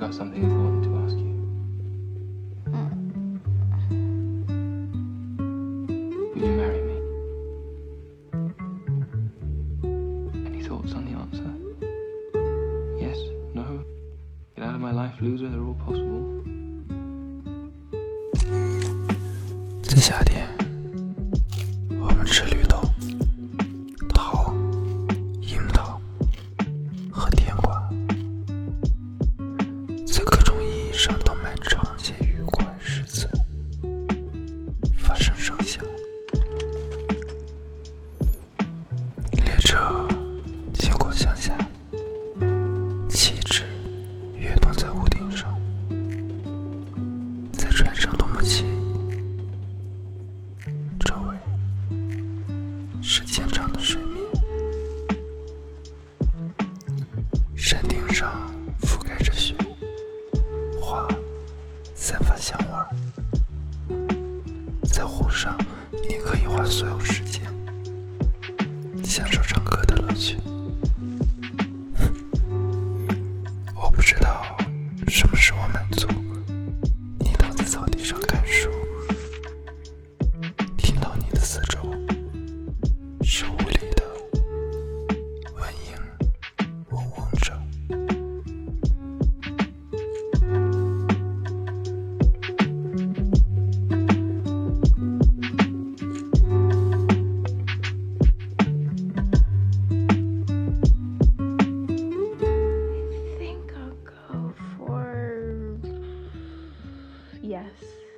got something important to ask you. Will you marry me? Any thoughts on the answer? Yes? No? Get out of my life, loser. They're all possible. 在夏天， 列车经过乡下，旗帜跃动在屋顶上，在船上多么惬意。周围是浅长的水面，山顶上覆盖着雪，花散发香味。在湖上，你可以画所有时间享受唱歌的乐趣。我不知道什么是我满足 Yes.